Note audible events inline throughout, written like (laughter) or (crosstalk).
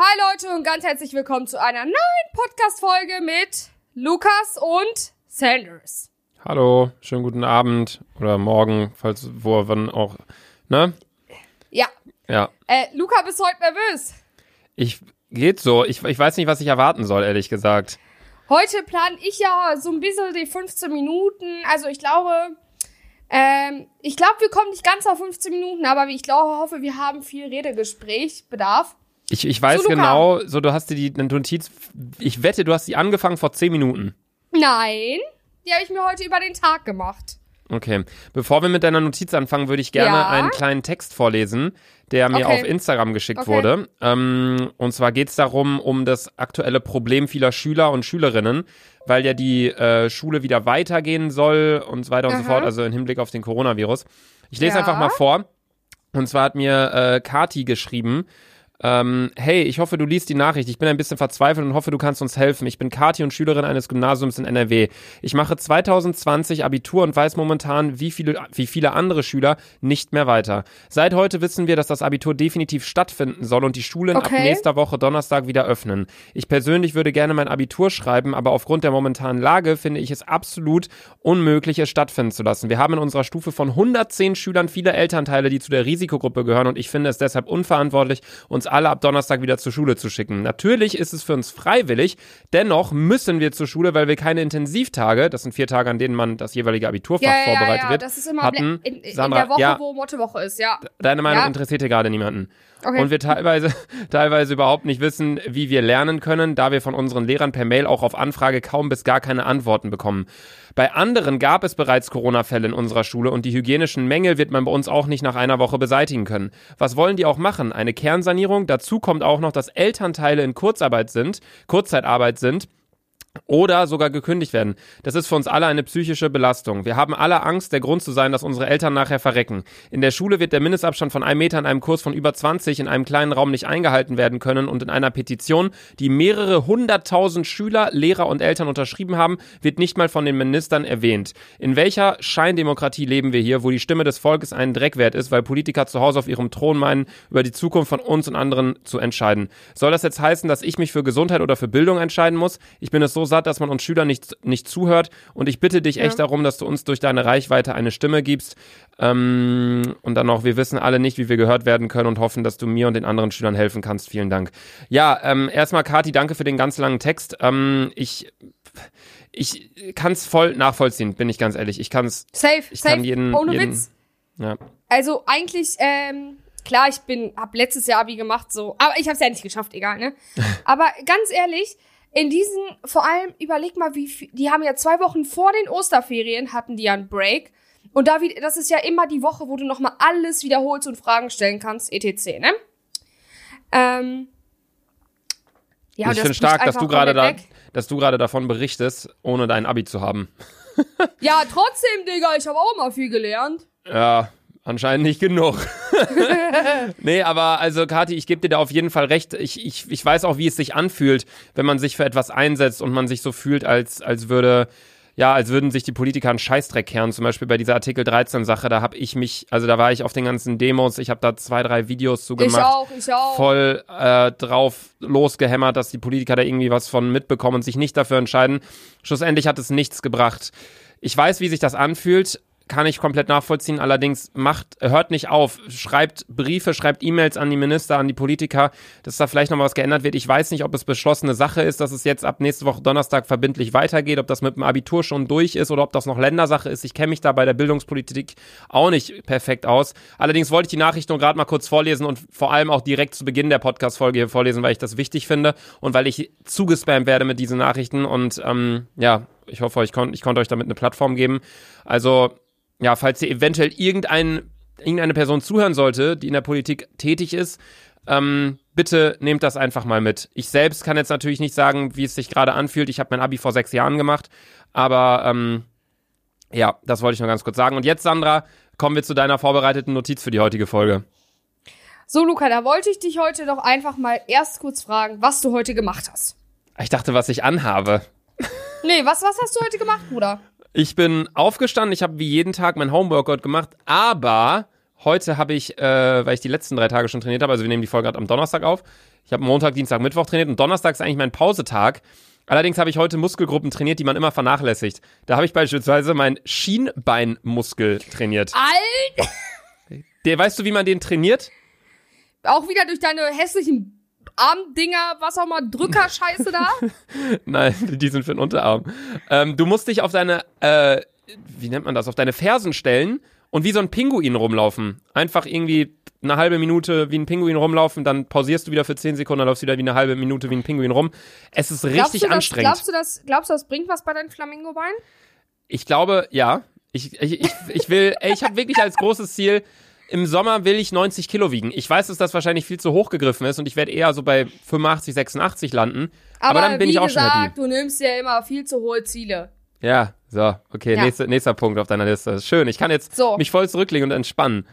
Hi Leute und ganz herzlich willkommen zu einer neuen Podcast-Folge mit Lukas und Sanders. Hallo, schönen guten Abend oder morgen, falls wo wann auch, ne? Ja. Ja. Äh, Luca, bist du heute nervös? Ich geht so. Ich, ich weiß nicht, was ich erwarten soll, ehrlich gesagt. Heute plane ich ja so ein bisschen die 15 Minuten. Also ich glaube, ähm, ich glaube, wir kommen nicht ganz auf 15 Minuten, aber ich glaube, hoffe, wir haben viel Redegesprächbedarf. Ich, ich weiß genau, so du hast dir die Notiz, ich wette, du hast die angefangen vor 10 Minuten. Nein, die habe ich mir heute über den Tag gemacht. Okay. Bevor wir mit deiner Notiz anfangen, würde ich gerne Ja. einen kleinen Text vorlesen, der mir Okay. auf Instagram geschickt Okay. wurde. Ähm, und zwar geht es darum, um das aktuelle Problem vieler Schüler und Schülerinnen, weil ja die äh, Schule wieder weitergehen soll und so weiter und so Aha. fort, also im Hinblick auf den Coronavirus. Ich lese Ja. einfach mal vor. Und zwar hat mir äh, Kati geschrieben, ähm, hey, ich hoffe, du liest die Nachricht. Ich bin ein bisschen verzweifelt und hoffe, du kannst uns helfen. Ich bin Kathi und Schülerin eines Gymnasiums in NRW. Ich mache 2020 Abitur und weiß momentan, wie viele, wie viele andere Schüler nicht mehr weiter. Seit heute wissen wir, dass das Abitur definitiv stattfinden soll und die Schulen ab Okay. nächster Woche Donnerstag wieder öffnen. Ich persönlich würde gerne mein Abitur schreiben, aber aufgrund der momentanen Lage finde ich es absolut unmöglich, es stattfinden zu lassen. Wir haben in unserer Stufe von 110 Schülern viele Elternteile, die zu der Risikogruppe gehören und ich finde es deshalb unverantwortlich, uns alle ab Donnerstag wieder zur Schule zu schicken. Natürlich ist es für uns freiwillig, dennoch müssen wir zur Schule, weil wir keine Intensivtage, das sind vier Tage, an denen man das jeweilige Abiturfach Ja, ja, ja, vorbereitet ja, wird, das ist immer hatten. in, in, Sandra, in der Woche, ja, wo Mottowoche ist, ja. Deine Meinung interessiert hier gerade niemanden. Okay. Und wir teilweise, (laughs) teilweise überhaupt nicht wissen, wie wir lernen können, da wir von unseren Lehrern per Mail auch auf Anfrage kaum bis gar keine Antworten bekommen. Bei anderen gab es bereits Corona-Fälle in unserer Schule und die hygienischen Mängel wird man bei uns auch nicht nach einer Woche beseitigen können. Was wollen die auch machen? Eine Kernsanierung? Dazu kommt auch noch, dass Elternteile in Kurzarbeit sind, Kurzzeitarbeit sind oder sogar gekündigt werden. Das ist für uns alle eine psychische Belastung. Wir haben alle Angst, der Grund zu sein, dass unsere Eltern nachher verrecken. In der Schule wird der Mindestabstand von einem Meter in einem Kurs von über 20 in einem kleinen Raum nicht eingehalten werden können und in einer Petition, die mehrere hunderttausend Schüler, Lehrer und Eltern unterschrieben haben, wird nicht mal von den Ministern erwähnt. In welcher Scheindemokratie leben wir hier, wo die Stimme des Volkes einen Dreck wert ist, weil Politiker zu Hause auf ihrem Thron meinen, über die Zukunft von uns und anderen zu entscheiden? Soll das jetzt heißen, dass ich mich für Gesundheit oder für Bildung entscheiden muss? Ich bin es so satt, dass man uns Schülern nicht, nicht zuhört und ich bitte dich echt darum, dass du uns durch deine Reichweite eine Stimme gibst. Ähm, und dann noch, wir wissen alle nicht, wie wir gehört werden können und hoffen, dass du mir und den anderen Schülern helfen kannst. Vielen Dank. Ja, ähm, erstmal Kati, danke für den ganz langen Text. Ähm, ich ich kann es voll nachvollziehen, bin ich ganz ehrlich. Ich kann es, Safe, ich safe, kann jeden, ohne jeden Witz. ja. Also eigentlich, ähm, klar, ich bin, hab letztes Jahr Abi gemacht, so, aber ich hab's ja nicht geschafft, egal, ne? (laughs) aber ganz ehrlich, in diesen, vor allem, überleg mal, wie viel, die haben ja zwei Wochen vor den Osterferien hatten die ja einen Break. Und da, das ist ja immer die Woche, wo du nochmal alles wiederholst und Fragen stellen kannst, etc., ne? Ähm, ja, ich finde stark, dass du gerade da, dass du gerade davon berichtest, ohne dein Abi zu haben. Ja, trotzdem, Digga, ich habe auch mal viel gelernt. Ja, anscheinend nicht genug. (laughs) nee, aber also Kathi, ich gebe dir da auf jeden Fall recht. Ich, ich, ich weiß auch, wie es sich anfühlt, wenn man sich für etwas einsetzt und man sich so fühlt, als, als würde, ja, als würden sich die Politiker einen Scheißdreck kehren. Zum Beispiel bei dieser Artikel 13 Sache, da habe ich mich, also da war ich auf den ganzen Demos, ich habe da zwei, drei Videos zu Ich auch, ich auch. voll äh, drauf losgehämmert, dass die Politiker da irgendwie was von mitbekommen und sich nicht dafür entscheiden. Schlussendlich hat es nichts gebracht. Ich weiß, wie sich das anfühlt, kann ich komplett nachvollziehen. Allerdings macht, hört nicht auf, schreibt Briefe, schreibt E-Mails an die Minister, an die Politiker, dass da vielleicht noch mal was geändert wird. Ich weiß nicht, ob es beschlossene Sache ist, dass es jetzt ab nächste Woche Donnerstag verbindlich weitergeht, ob das mit dem Abitur schon durch ist oder ob das noch Ländersache ist. Ich kenne mich da bei der Bildungspolitik auch nicht perfekt aus. Allerdings wollte ich die Nachricht nur gerade mal kurz vorlesen und vor allem auch direkt zu Beginn der Podcast-Folge hier vorlesen, weil ich das wichtig finde und weil ich zugespammt werde mit diesen Nachrichten und ähm, ja, ich hoffe, ich, kon ich konnte euch damit eine Plattform geben. Also ja, falls ihr eventuell irgendein, irgendeine Person zuhören sollte, die in der Politik tätig ist, ähm, bitte nehmt das einfach mal mit. Ich selbst kann jetzt natürlich nicht sagen, wie es sich gerade anfühlt. Ich habe mein Abi vor sechs Jahren gemacht, aber ähm, ja, das wollte ich nur ganz kurz sagen. Und jetzt, Sandra, kommen wir zu deiner vorbereiteten Notiz für die heutige Folge. So, Luca, da wollte ich dich heute doch einfach mal erst kurz fragen, was du heute gemacht hast. Ich dachte, was ich anhabe. Nee, was, was hast du heute gemacht, Bruder? Ich bin aufgestanden, ich habe wie jeden Tag mein Homeworkout gemacht, aber heute habe ich, äh, weil ich die letzten drei Tage schon trainiert habe, also wir nehmen die Folge gerade am Donnerstag auf. Ich habe Montag, Dienstag, Mittwoch trainiert und Donnerstag ist eigentlich mein Pausetag. Allerdings habe ich heute Muskelgruppen trainiert, die man immer vernachlässigt. Da habe ich beispielsweise meinen Schienbeinmuskel trainiert. Alt! Der, weißt du, wie man den trainiert? Auch wieder durch deine hässlichen Armdinger, was auch mal, Drückerscheiße da. (laughs) Nein, die sind für den Unterarm. Ähm, du musst dich auf deine, äh, wie nennt man das, auf deine Fersen stellen und wie so ein Pinguin rumlaufen. Einfach irgendwie eine halbe Minute wie ein Pinguin rumlaufen, dann pausierst du wieder für 10 Sekunden, dann läufst du wieder wie eine halbe Minute wie ein Pinguin rum. Es ist richtig das, anstrengend. glaubst du, das, glaubst du, das bringt was bei deinen Flamingo-Beinen? Ich glaube, ja. Ich, ich, ich, ich will, ich habe wirklich als großes Ziel, im Sommer will ich 90 Kilo wiegen. Ich weiß, dass das wahrscheinlich viel zu hoch gegriffen ist und ich werde eher so bei 85, 86 landen. Aber, dann bin ich auch gesagt, schon happy. du nimmst ja immer viel zu hohe Ziele. Ja, so, okay, Ja. Nächster, nächster Punkt auf deiner Liste. Schön, ich kann jetzt So. mich voll zurücklegen und entspannen.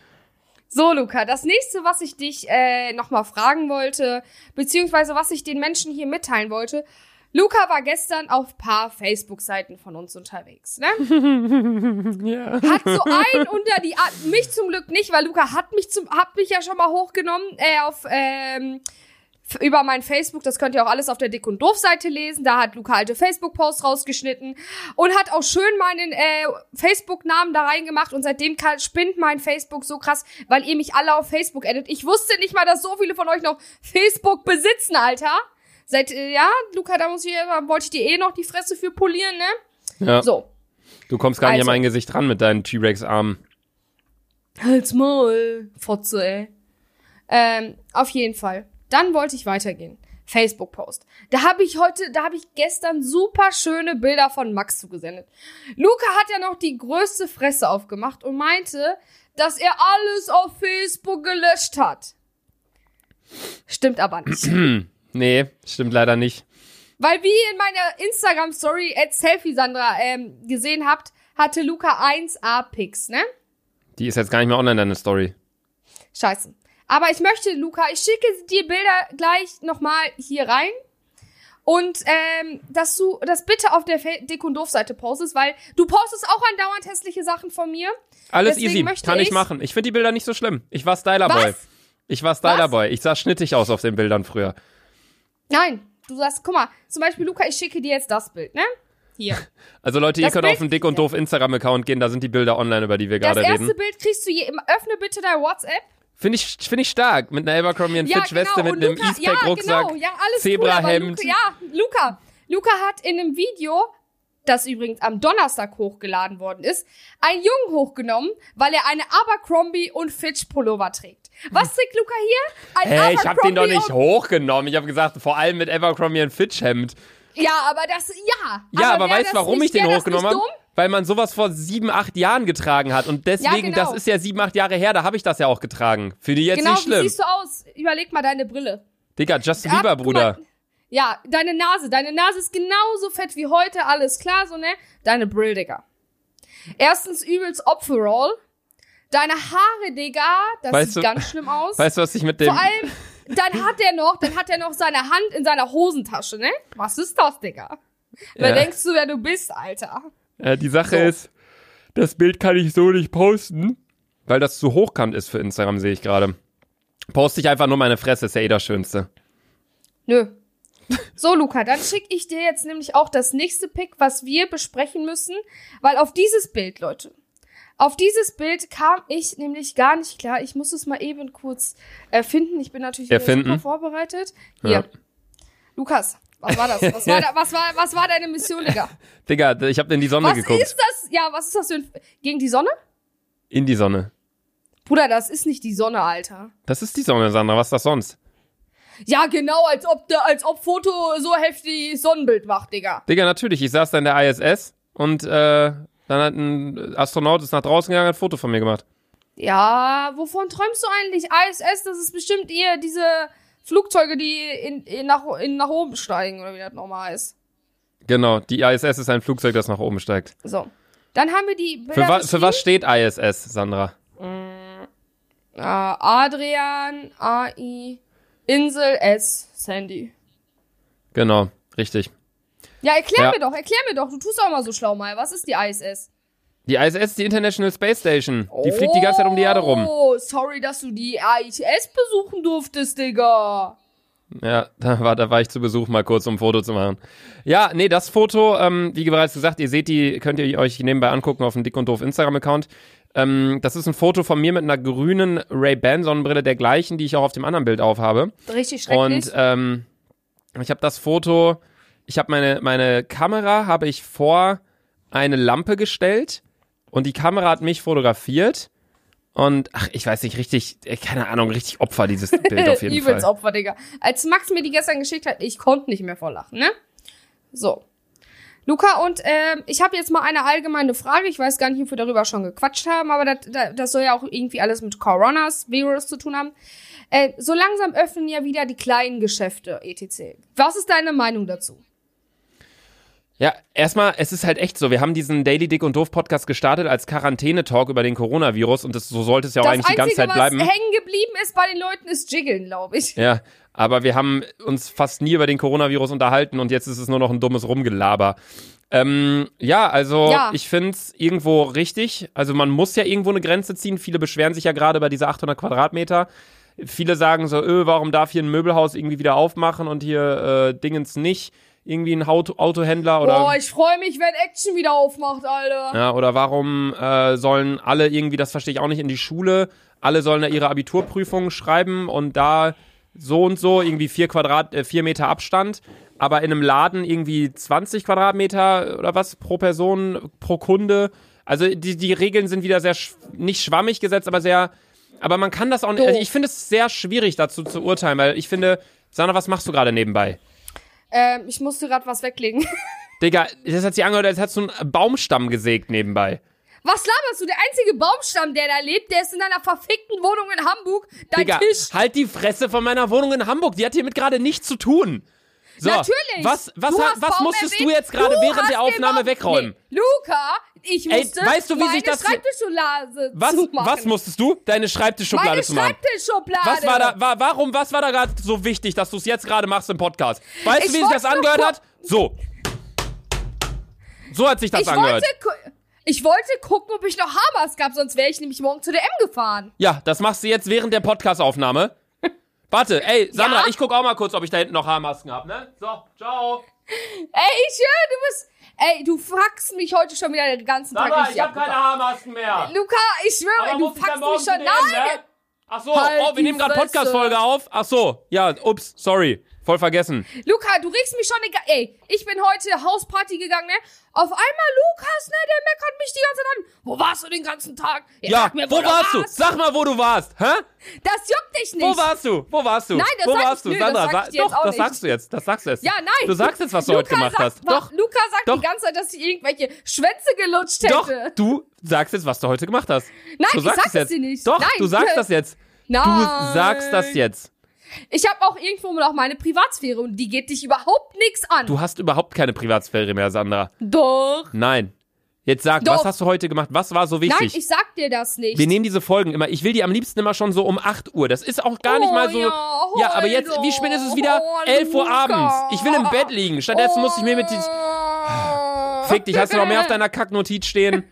So, Luca, das nächste, was ich dich äh, nochmal fragen wollte, beziehungsweise was ich den Menschen hier mitteilen wollte. Luca war gestern auf paar Facebook-Seiten von uns unterwegs, ne? (laughs) Ja. Hat so ein unter die mich zum Glück nicht, weil Luca hat mich zum hat mich ja schon mal hochgenommen äh, auf ähm, über mein Facebook, das könnt ihr auch alles auf der Dick und Doof Seite lesen. Da hat Luca alte Facebook Posts rausgeschnitten und hat auch schön meinen äh, Facebook Namen da reingemacht und seitdem kann, spinnt mein Facebook so krass, weil ihr mich alle auf Facebook edit. Ich wusste nicht mal, dass so viele von euch noch Facebook besitzen, Alter. Seit äh, ja, Luca, da muss ich da wollte ich dir eh noch die Fresse für polieren, ne? ja. So. Du kommst gar nicht Also. an mein Gesicht ran mit deinen T-Rex-Armen. Halt's Maul, Fotze, ey. Ähm, auf jeden Fall. Dann wollte ich weitergehen. Facebook-Post. Da habe ich heute, da habe ich gestern super schöne Bilder von Max zugesendet. Luca hat ja noch die größte Fresse aufgemacht und meinte, dass er alles auf Facebook gelöscht hat. Stimmt aber nicht. (clears throat) Nee, stimmt leider nicht. Weil wie ihr in meiner Instagram-Story at Selfie Sandra ähm, gesehen habt, hatte Luca 1A Pics, ne? Die ist jetzt gar nicht mehr online, deine Story. Scheiße. Aber ich möchte, Luca, ich schicke dir Bilder gleich nochmal hier rein. Und ähm, dass du das bitte auf der Dick und Doof-Seite postest, weil du postest auch andauernd hässliche Sachen von mir. Alles Deswegen easy, möchte kann ich ich- machen. Ich finde die Bilder nicht so schlimm. Ich war Stylerboy. Ich war Stylerboy. Was? Ich sah schnittig aus auf den Bildern früher. Nein, du sagst, guck mal, zum Beispiel, Luca, ich schicke dir jetzt das Bild, ne? Hier. Also Leute, ihr Das könnt Bild- auf den Dick und Doof Instagram-Account gehen, da sind die Bilder online, über die wir Das gerade erste reden. Bild kriegst du je, öffne bitte dein WhatsApp. Finde ich, finde ich stark. Mit einer Abercrombie Ja, Fitch Weste, genau. mit und einem Luca, ja, Eastpack-Rucksack, genau, ja, alles Zebrahemd. Cool, aber Luca, ja, Luca. Luca hat in einem Video, das übrigens am Donnerstag hochgeladen worden ist, einen Jungen hochgenommen, weil er eine Abercrombie und Fitch Pullover trägt. Was trägt Luca hier? Ein Hey, ich hab den doch nicht hochgenommen. Ich habe gesagt, vor allem mit Abercrombie und Fitch Hemd. Ja, aber das, ja. Ja, aber, wär weißt du, warum ich den hochgenommen habe? Weil man sowas vor sieben, acht Jahren getragen hat. Und deswegen, genau. das ist ja sieben, acht Jahre her, da habe ich das ja auch getragen. Für die jetzt Genau, nicht wie schlimm. siehst du aus? Überleg mal deine Brille. Digga, Justin Bieber, guck Bruder. mal. Ja, deine Nase. Deine Nase ist genauso fett wie heute, alles klar, so, ne? Deine Brill, Digga. Erstens übelst Opferall. Deine Haare, Digga, das Weißt sieht du- ganz schlimm aus. Weißt du, was ich mit dem... Vor allem, dann hat er noch, dann hat er noch seine Hand in seiner Hosentasche, ne? Was ist das, Digga? Wer Ja. denkst du, wer du bist, Alter? Äh, die Sache So. ist, das Bild kann ich so nicht posten, weil das zu hochkant ist für Instagram, sehe ich gerade. Poste ich einfach nur meine Fresse, ist ja eh das Schönste. Nö. So, Luca, dann schicke ich dir jetzt nämlich auch das nächste Pick, was wir besprechen müssen, weil auf dieses Bild, Leute, auf dieses Bild kam ich nämlich gar nicht klar. Ich muss es mal eben kurz erfinden. Ich bin natürlich super vorbereitet. Hier. Ja. Lukas, was war das? (laughs) Was war, da, was war, was war deine Mission, Digga? Digga, ich habe in die Sonne Was geguckt. ist das? Ja, was ist das für ein... Gegen die Sonne? In die Sonne. Bruder, das ist nicht die Sonne, Alter. Das ist die Sonne, Sandra. Was ist das sonst? Ja, genau, als ob, als ob Foto so heftig Sonnenbild macht, Digga. Digga, natürlich. Ich saß da in der ISS und äh, dann hat ein Astronaut ist nach draußen gegangen und hat ein Foto von mir gemacht. Ja, wovon träumst du eigentlich? ISS, das ist bestimmt eher diese Flugzeuge, die in, in, nach, in, nach oben steigen, oder wie das nochmal ist. Genau, die ISS ist ein Flugzeug, das nach oben steigt. So. Dann haben wir die Für, wa für was steht ISS, Sandra? Äh, Adrian, AI, Insel S, Sandy. Genau, richtig. Ja, erklär Ja. mir doch, erklär mir doch. Du tust auch mal so schlau mal. Was ist die ISS? Die ISS, die International Space Station. Die fliegt die ganze Zeit um die Erde rum. Oh, sorry, dass du die ISS besuchen durftest, Digga. Ja, da war, da war ich zu Besuch mal kurz, um ein Foto zu machen. Ja, nee, das Foto, ähm, wie bereits gesagt, ihr seht die, könnt ihr euch nebenbei angucken auf dem Dick und Doof Instagram-Account. Ähm, das ist ein Foto von mir mit einer grünen Ray-Ban-Sonnenbrille, der gleichen, die ich auch auf dem anderen Bild aufhabe. Richtig schrecklich. Und ähm, ich habe das Foto, ich habe meine, meine Kamera, habe ich vor eine Lampe gestellt und die Kamera hat mich fotografiert. Und ach, ich weiß nicht, richtig, äh, keine Ahnung, richtig Opfer dieses (laughs) Bild auf jeden Übelst Fall. Opfer, Digga. Als Max mir die gestern geschickt hat, ich konnte nicht mehr vor Lachen, ne? So. Luca, und ähm, ich habe jetzt mal eine allgemeine Frage. Ich weiß gar nicht, ob wir darüber schon gequatscht haben, aber das, das, das soll ja auch irgendwie alles mit Coronas, Virus zu tun haben. Äh, so langsam öffnen ja wieder die kleinen Geschäfte, etc. Was ist deine Meinung dazu? Ja, erstmal, es ist halt echt so. Wir haben diesen Daily Dick und Doof Podcast gestartet als Quarantäne-Talk über den Coronavirus und das, so sollte es ja auch das eigentlich die ganze Einzige, Zeit bleiben. was hängen geblieben ist bei den Leuten, ist Jiggeln, glaube ich. Ja, aber wir haben uns fast nie über den Coronavirus unterhalten und jetzt ist es nur noch ein dummes Rumgelaber. Ähm, ja, also Ja. ich find's irgendwo richtig. Also man muss ja irgendwo eine Grenze ziehen. Viele beschweren sich ja gerade über diese 800 Quadratmeter. Viele sagen so, öh, warum darf hier ein Möbelhaus irgendwie wieder aufmachen und hier äh, Dingens nicht? Irgendwie ein Auto Autohändler oder Boah, ich freue mich, wenn Action wieder aufmacht, Alter. ja, oder warum äh, sollen alle irgendwie, das verstehe ich auch nicht, in die Schule, alle sollen da ihre Abiturprüfungen schreiben und da so und so irgendwie vier Quadrat, äh, vier Meter Abstand, aber in einem Laden irgendwie 20 Quadratmeter oder was pro Person, pro Kunde. Also die, die Regeln sind wieder sehr, sch nicht schwammig gesetzt, aber sehr, aber man kann das auch nicht, also ich finde es sehr schwierig dazu zu urteilen, weil ich finde, Sandra, was machst du gerade nebenbei? Ähm, ich musste gerade was weglegen. (laughs) Digga, das hat sich angehört, als hättest du einen Baumstamm gesägt nebenbei. Was laberst du? Der einzige Baumstamm, der da lebt, der ist in einer verfickten Wohnung in Hamburg. Dein Digga, Tisch. halt die Fresse von meiner Wohnung in Hamburg. Die hat hiermit gerade nichts zu tun. So, Natürlich. Was, was, Du ha- hast was musstest erwähnt. du jetzt gerade während der Aufnahme wegräumen? Nee. Luca, ich Ey, musste weißt du, wie meine sich das- Schreibtischschublade Was, was musstest du? Deine Schreibtischschublade Meine zu machen. Schreibtischschublade. Was war da, war, warum, was war da gerade so wichtig, dass du es jetzt gerade machst im Podcast? Weißt Ich du, wie sich das angehört hat? So. So hat sich das ich angehört. wollte, ich wollte gucken, ob ich noch Hamas gab, sonst wäre ich nämlich morgen zu der M gefahren. Ja, das machst du jetzt während der Podcastaufnahme. Warte, ey, Sandra, Ja? ich guck auch mal kurz, ob ich da hinten noch Haarmasken hab, ne? So, ciao. Ey, ich höre, du bist. Ey, du fuckst mich heute schon wieder den ganzen Tag Sandra, richtig ich hab ab, keine. Haarmasken mehr. Luca, ich schwöre, du ich fuckst mich schon. der M, Nein! ne? Ach so, Halt oh, wir die nehmen gerade. Podcast-Folge auf. Ach so, ja, ups, sorry. Voll vergessen. Luca, du regst mich schon egal. Ey, ich bin heute Hausparty gegangen, ne? Auf einmal Lukas, ne? Der meckert mich die ganze Zeit an. Wo warst du den ganzen Tag? Ja, sag mir, wo warst du? Sag mal, wo du warst. Hä? Das juckt dich nicht. Wo warst du? Wo warst du? Nein, das wo sag warst ich- du? nö, das Sandra, sag sa- ich doch, das nicht. sagst du jetzt. Das sagst du jetzt. Ja, nein. Du sagst jetzt, was du heute Luca gemacht sagt, hast. Doch. Luca sagt Doch. die ganze Zeit, dass ich irgendwelche Schwänze gelutscht hätte. Doch, du sagst jetzt, was du heute gemacht hast. Nein, du ich sagst sag es dir nicht. Doch, Nein. du sagst das jetzt. Nein. Du sagst das jetzt. Ich habe auch irgendwo noch meine Privatsphäre und die geht dich überhaupt nichts an. Du hast überhaupt keine Privatsphäre mehr, Sandra. Doch. Nein. Jetzt sag, Doch. was hast du heute gemacht? Was war so wichtig? Nein, ich sag dir das nicht. Wir nehmen diese Folgen immer. Ich will die am liebsten immer schon so um 8 Uhr. Das ist auch gar nicht Oh mal so. ja, Ja, aber jetzt, wie spät ist es wieder? Oh, 11 Uhr abends. Ich will im Bett liegen. Stattdessen muss ich mir mit. Oh. Fick dich, hast du noch mehr auf (laughs) deiner Kacknotiz stehen?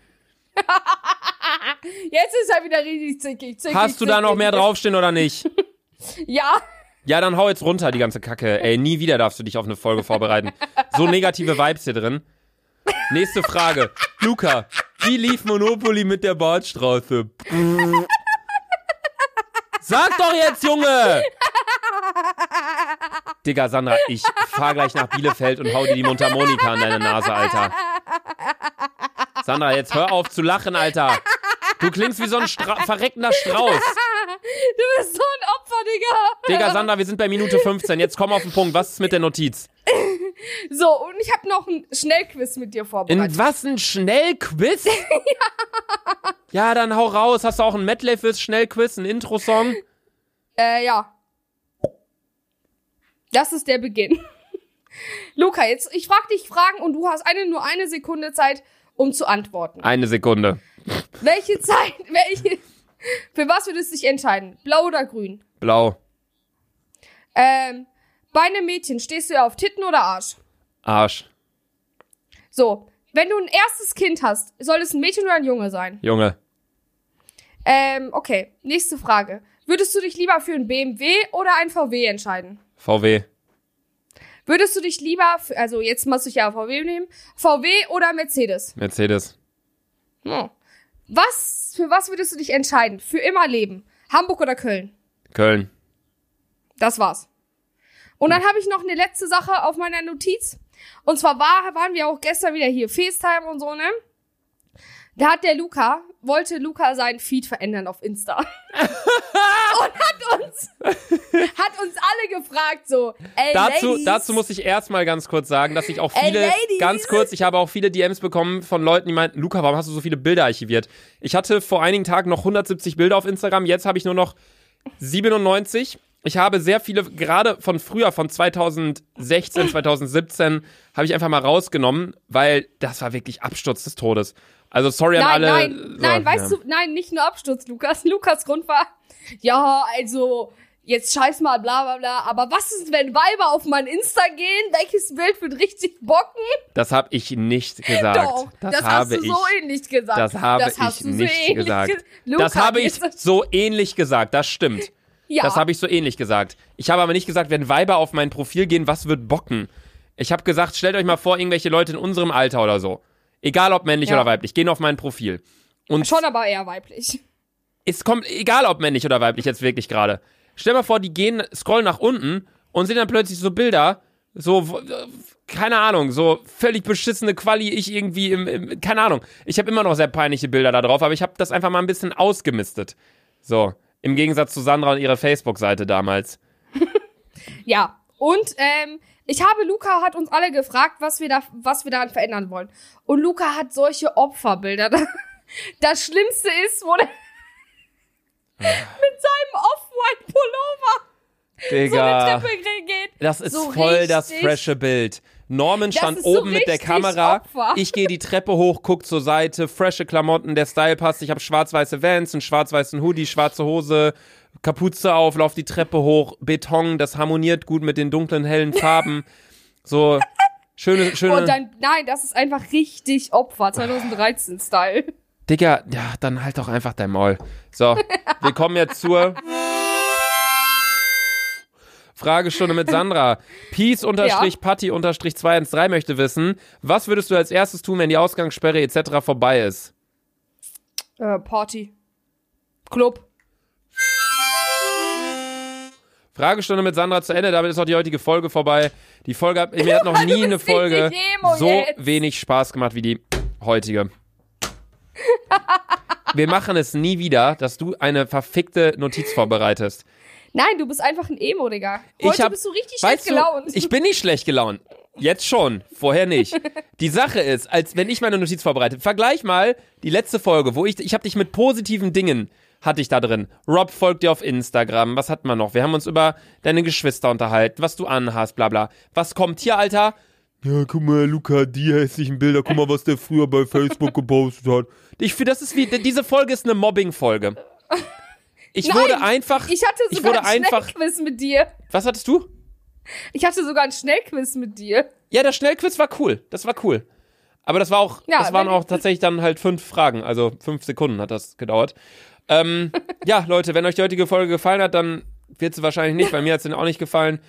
Jetzt ist er wieder richtig zickig. zickig Hast du da noch zickig. mehr draufstehen oder nicht? Ja. Ja, dann hau jetzt runter, die ganze Kacke. Ey, nie wieder darfst du dich auf eine Folge vorbereiten. So negative Vibes hier drin. Nächste Frage. Luca, wie lief Monopoly mit der Bordstraße? Sag doch jetzt, Junge! Digga, Sandra, ich fahr gleich nach Bielefeld und hau dir die Mundharmonika an deine Nase, Alter. Sandra, jetzt hör auf zu lachen, Alter. Du klingst wie so ein Stra verreckender Strauß. Du bist so ein Opfer, Digga. Digga, Sandra, wir sind bei Minute 15. Jetzt komm auf den Punkt. Was ist mit der Notiz? (laughs) So, und ich habe noch ein Schnellquiz mit dir vorbereitet. In was ein Schnellquiz? (laughs) ja. dann hau raus. Hast du auch ein Medley fürs Schnellquiz, ein Intro-Song? Äh, ja. Das ist der Beginn. (laughs) Luca, jetzt, ich frag dich Fragen und du hast eine, nur eine Sekunde Zeit, um zu antworten. Eine Sekunde. Welche Zeit, welche, für was würdest du dich entscheiden? Blau oder grün? Blau. Ähm, bei einem Mädchen stehst du ja auf Titten oder Arsch? Arsch. So, Wenn du ein erstes Kind hast, soll es ein Mädchen oder ein Junge sein? Junge. Ähm, okay. Nächste Frage. Würdest du dich lieber für ein BMW oder ein VW entscheiden? VW. Würdest du dich lieber, für, also jetzt musst du ja VW nehmen, VW oder Mercedes? Mercedes. Hm. Was, für was würdest du dich entscheiden? Für immer leben? Hamburg oder Köln? Köln. Das war's. Und dann habe ich noch eine letzte Sache auf meiner Notiz. Und zwar war, waren wir auch gestern wieder hier, FaceTime und so, ne? Da hat der Luca, wollte Luca seinen Feed verändern auf Insta. (laughs) und hat uns, hat uns alle gefragt, so, ey, Dazu, Ladies, dazu muss ich erstmal ganz kurz sagen, dass ich auch viele, ganz kurz, ich habe auch viele DMs bekommen von Leuten, die meinten, Luca, warum hast du so viele Bilder archiviert? Ich hatte vor einigen Tagen noch 170 Bilder auf Instagram, jetzt habe ich nur noch 97. Ich habe sehr viele, gerade von früher, von 2016, 2017, habe ich einfach mal rausgenommen, weil das war wirklich Absturz des Todes. Also sorry an Nein, alle. nein, so, nein, weißt ja. du, nein, nicht nur Absturz, Lukas. (laughs) Lukas Grund war, ja, also, jetzt scheiß mal, bla, bla, bla, aber was ist, wenn Weiber auf mein Insta gehen? Welches Bild wird richtig bocken? Das habe ich nicht gesagt. Doch, das, das, habe hast du ich. so ähnlich gesagt. Das habe das ich so nicht ähnlich gesagt. ge- Luca, das habe ich so ähnlich gesagt, das stimmt. Ja, Das habe ich so ähnlich gesagt. Ich habe aber nicht gesagt, wenn Weiber auf mein Profil gehen, was wird bocken? Ich habe gesagt, stellt euch mal vor, irgendwelche Leute in unserem Alter oder so. Egal ob männlich Ja. oder weiblich, gehen auf mein Profil. Und schon aber eher weiblich. es kommt, egal ob männlich oder weiblich jetzt wirklich gerade. Stell mal vor, die gehen, scrollen nach unten und sehen dann plötzlich so Bilder, so, keine Ahnung, so völlig beschissene Quali, ich irgendwie im, im keine Ahnung. Ich habe immer noch sehr peinliche Bilder da drauf, aber ich habe das einfach mal ein bisschen ausgemistet. So, im Gegensatz zu Sandra und ihrer Facebook-Seite damals. (laughs) Ja, und ähm, ich habe, Luca hat uns alle gefragt, was wir da, was wir daran verändern wollen. Und Luca hat solche Opferbilder. (laughs) Das Schlimmste ist, wo der (laughs) mit seinem Off-White-Pullover so eine Digga, Treppe geht. das ist so voll das richtig- frische Bild. Norman Das stand ist so oben mit der Kamera. Opfer. Ich gehe die Treppe hoch, guck zur Seite, frische Klamotten, der Style passt. Ich habe schwarz-weiße Vans, einen schwarz-weißen Hoodie, schwarze Hose, Kapuze auf, lauf die Treppe hoch, Beton, das harmoniert gut mit den dunklen, hellen Farben. So schöne, schöne. Und dann, nein, das ist einfach richtig Opfer, 2013-Style. Digga, ja, dann halt doch einfach dein Maul. So, wir kommen jetzt zur Fragestunde mit Sandra. (laughs) Peace unterstrich Patty unterstrich 213 möchte wissen, was würdest du als erstes tun, wenn die Ausgangssperre etc. vorbei ist? Äh, Party. Club. Fragestunde mit Sandra zu Ende, damit ist auch die heutige Folge vorbei. Die Folge hat, mir hat noch (laughs) nie eine Folge so jetzt. wenig Spaß gemacht wie die heutige. (laughs) Wir machen es nie wieder, dass du eine verfickte Notiz vorbereitest. Nein, du bist einfach ein Emo, Digga. Heute ich hab, bist du richtig schlecht weißt du, gelaunt. Ich bin nicht schlecht gelaunt. Jetzt schon, vorher nicht. (laughs) Die Sache ist, als wenn ich meine Notiz vorbereite, vergleich mal die letzte Folge, wo ich, ich habe dich mit positiven Dingen hatte ich da drin. Rob folgt dir auf Instagram. Was hat man noch? Wir haben uns über deine Geschwister unterhalten, was du anhast, bla bla. Was kommt hier, Alter? Ja, guck mal, Luca, die hässlichen Bilder, guck mal, was der früher bei Facebook gepostet hat. Ich finde, das ist wie, diese Folge ist eine Mobbing-Folge. Ich Nein, wurde einfach, ich hatte ich sogar wurde ein einfach, Schnellquiz mit dir. was hattest du? Ich hatte sogar ein Schnellquiz mit dir. Ja, der Schnellquiz war cool. Das war cool. Aber das war auch, Ja, das waren auch tatsächlich dann halt fünf Fragen. Also fünf Sekunden hat das gedauert. Ähm, (laughs) ja, Leute, wenn euch die heutige Folge gefallen hat, dann wird sie wahrscheinlich nicht, weil mir hat sie auch nicht gefallen.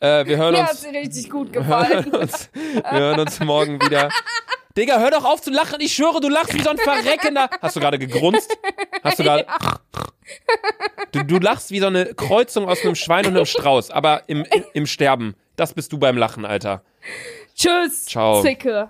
Äh, wir hören Mir hat uns, sie richtig gut hören gefallen. uns, (laughs) wir hören uns morgen wieder. (laughs) Digga, hör doch auf zu lachen. Ich schwöre, du lachst wie so ein (laughs) Verreckender. Hast du gerade gegrunzt? Hast du gerade. (laughs) Du, du lachst wie so eine Kreuzung aus einem Schwein und einem Strauß, aber im, im Sterben. Das bist du beim Lachen, Alter. Tschüss, Ciao. Zicke.